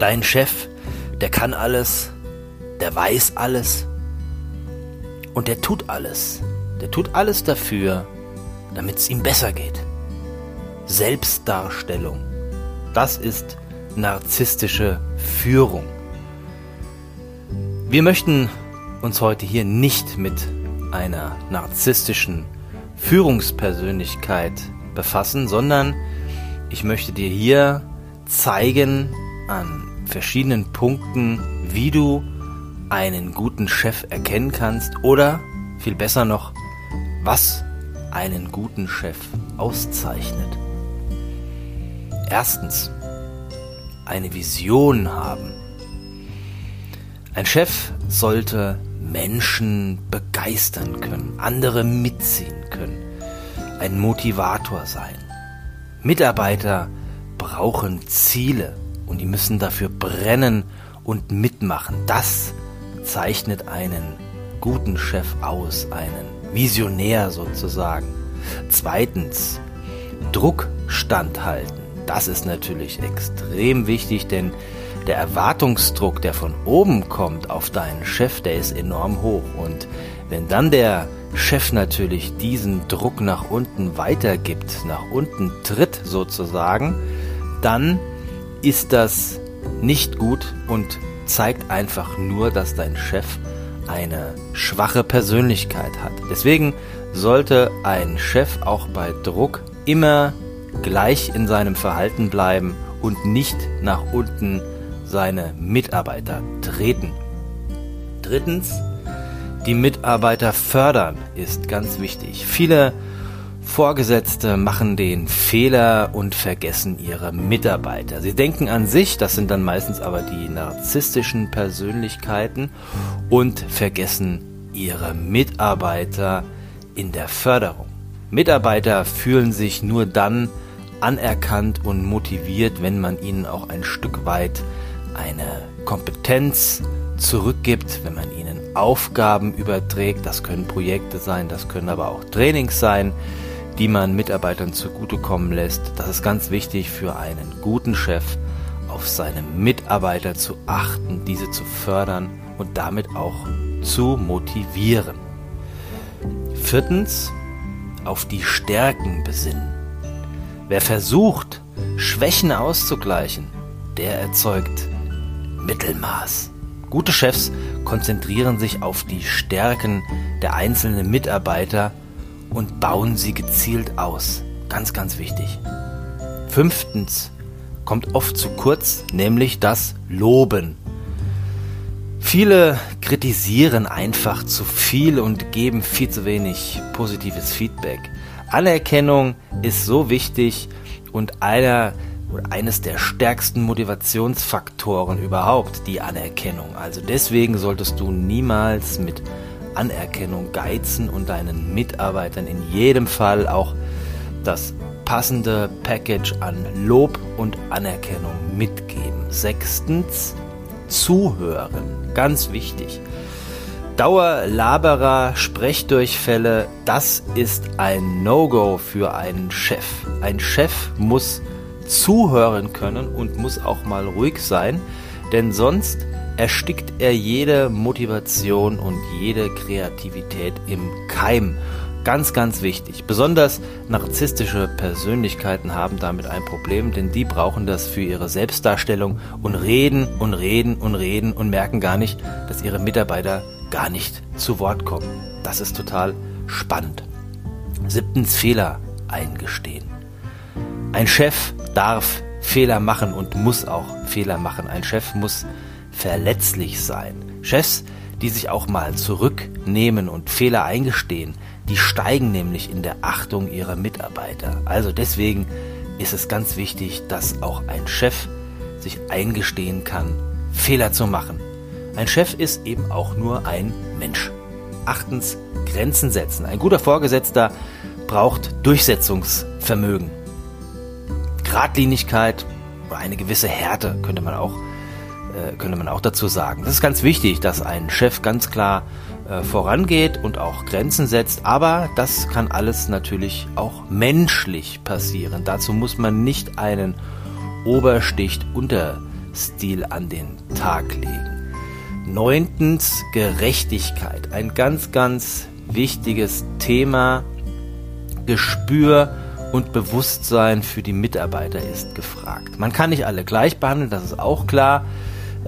Dein Chef, der kann alles, der weiß alles und der tut alles. Der tut alles dafür, damit es ihm besser geht. Selbstdarstellung. Das ist narzisstische Führung. Wir möchten uns heute hier nicht mit einer narzisstischen Führungspersönlichkeit befassen, sondern ich möchte dir hier zeigen an verschiedenen Punkten, wie du einen guten Chef erkennen kannst oder viel besser noch, was einen guten Chef auszeichnet. Erstens, eine Vision haben. Ein Chef sollte Menschen begeistern können, andere mitziehen können, ein Motivator sein. Mitarbeiter brauchen Ziele und die müssen dafür brennen und mitmachen. Das zeichnet einen guten Chef aus, einen Visionär sozusagen. Zweitens, Druck standhalten. Das ist natürlich extrem wichtig, denn der Erwartungsdruck, der von oben kommt auf deinen Chef, der ist enorm hoch. Und wenn dann der Chef natürlich diesen Druck nach unten weitergibt, nach unten tritt sozusagen, dann ist das nicht gut und zeigt einfach nur, dass dein Chef eine schwache Persönlichkeit hat. Deswegen sollte ein Chef auch bei Druck immer gleich in seinem Verhalten bleiben und nicht nach unten seine Mitarbeiter treten. Drittens, die Mitarbeiter fördern ist ganz wichtig. Viele Vorgesetzte machen den Fehler und vergessen ihre Mitarbeiter. Sie denken an sich, das sind dann meistens aber die narzisstischen Persönlichkeiten und vergessen ihre Mitarbeiter in der Förderung. Mitarbeiter fühlen sich nur dann anerkannt und motiviert, wenn man ihnen auch ein Stück weit eine Kompetenz zurückgibt, wenn man ihnen Aufgaben überträgt. Das können Projekte sein, das können aber auch Trainings sein, die man Mitarbeitern zugutekommen lässt. Das ist ganz wichtig für einen guten Chef, auf seine Mitarbeiter zu achten, diese zu fördern und damit auch zu motivieren. Viertens, auf die Stärken besinnen. Wer versucht, Schwächen auszugleichen, der erzeugt Mittelmaß. Gute Chefs konzentrieren sich auf die Stärken der einzelnen Mitarbeiter und bauen sie gezielt aus. Ganz, ganz wichtig. Fünftens kommt oft zu kurz, nämlich das Loben. Viele kritisieren einfach zu viel und geben viel zu wenig positives Feedback. Anerkennung ist so wichtig und einer oder eines der stärksten Motivationsfaktoren überhaupt, die Anerkennung. Also deswegen solltest du niemals mit Anerkennung geizen und deinen Mitarbeitern in jedem Fall auch das passende Package an Lob und Anerkennung mitgeben. Sechstens, zuhören. Ganz wichtig. Dauerlaberer, Sprechdurchfälle, das ist ein No-Go für einen Chef. Ein Chef muss zuhören können und muss auch mal ruhig sein, denn sonst erstickt er jede Motivation und jede Kreativität im Keim. Ganz, ganz wichtig. Besonders narzisstische Persönlichkeiten haben damit ein Problem, denn die brauchen das für ihre Selbstdarstellung und reden und reden und reden und merken gar nicht, dass ihre Mitarbeiter gar nicht zu Wort kommen. Das ist total spannend. Siebtens Fehler eingestehen. Ein Chef darf Fehler machen und muss auch Fehler machen. Ein Chef muss verletzlich sein. Chefs, die sich auch mal zurücknehmen und Fehler eingestehen, die steigen nämlich in der Achtung ihrer Mitarbeiter. Also deswegen ist es ganz wichtig, dass auch ein Chef sich eingestehen kann, Fehler zu machen. Ein Chef ist eben auch nur ein Mensch. Achtens, Grenzen setzen. Ein guter Vorgesetzter braucht Durchsetzungsvermögen. Gradlinigkeit oder eine gewisse Härte könnte man auch könnte man auch dazu sagen. Das ist ganz wichtig, dass ein Chef ganz klar äh, vorangeht und auch Grenzen setzt, aber das kann alles natürlich auch menschlich passieren. Dazu muss man nicht einen Obersticht, Führungsstil an den Tag legen. Neuntens Gerechtigkeit. Ein ganz, ganz wichtiges Thema. Gespür und Bewusstsein für die Mitarbeiter ist gefragt. Man kann nicht alle gleich behandeln, das ist auch klar.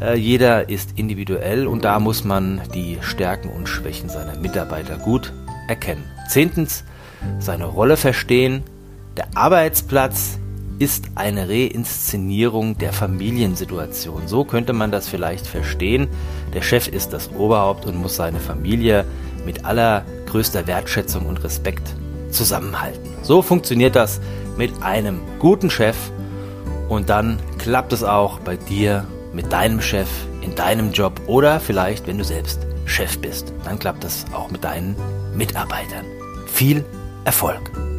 Äh, jeder ist individuell und da muss man die Stärken und Schwächen seiner Mitarbeiter gut erkennen. Zehntens, seine Rolle verstehen. Der Arbeitsplatz ist eine Reinszenierung der Familiensituation. So könnte man das vielleicht verstehen. Der Chef ist das Oberhaupt und muss seine Familie mit allergrößter Wertschätzung und Respekt zusammenhalten. So funktioniert das mit einem guten Chef und dann klappt es auch bei dir mit deinem Chef in deinem Job oder vielleicht, wenn du selbst Chef bist, dann klappt es auch mit deinen Mitarbeitern. Viel Erfolg!